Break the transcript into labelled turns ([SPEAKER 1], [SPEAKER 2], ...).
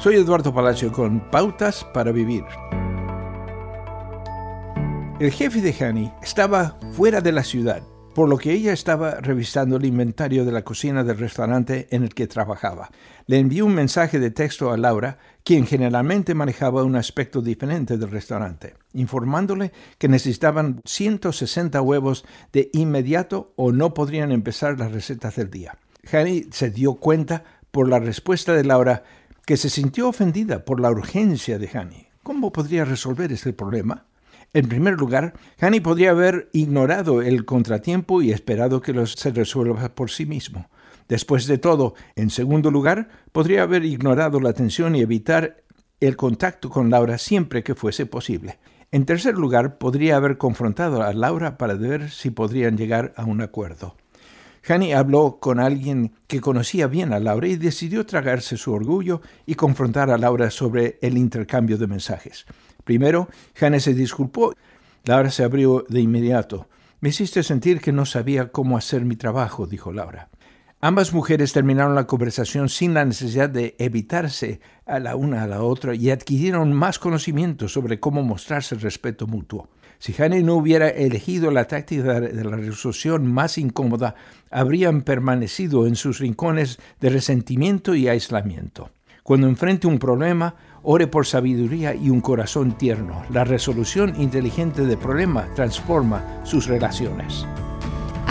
[SPEAKER 1] Soy Eduardo Palacio con Pautas para Vivir. El jefe de Hani estaba fuera de la ciudad, por lo que ella estaba revisando el inventario de la cocina del restaurante en el que trabajaba. Le envió un mensaje de texto a Laura, quien generalmente manejaba un aspecto diferente del restaurante, informándole que necesitaban 160 huevos de inmediato o no podrían empezar las recetas del día. Hani se dio cuenta por la respuesta de Laura que se sintió ofendida por la urgencia de Hani. ¿Cómo podría resolver este problema? En primer lugar, Hani podría haber ignorado el contratiempo y esperado que lo se resuelva por sí mismo. Después de todo, en segundo lugar, podría haber ignorado la atención y evitar el contacto con Laura siempre que fuese posible. En tercer lugar, podría haber confrontado a Laura para ver si podrían llegar a un acuerdo. Hani habló con alguien que conocía bien a Laura y decidió tragarse su orgullo y confrontar a Laura sobre el intercambio de mensajes. Primero, Hani se disculpó. Laura se abrió de inmediato. Me hiciste sentir que no sabía cómo hacer mi trabajo, dijo Laura. Ambas mujeres terminaron la conversación sin la necesidad de evitarse a la una a la otra y adquirieron más conocimiento sobre cómo mostrarse el respeto mutuo. Si Hani no hubiera elegido la táctica de la resolución más incómoda, habrían permanecido en sus rincones de resentimiento y aislamiento. Cuando enfrente un problema, ore por sabiduría y un corazón tierno. La resolución inteligente del problema transforma sus relaciones.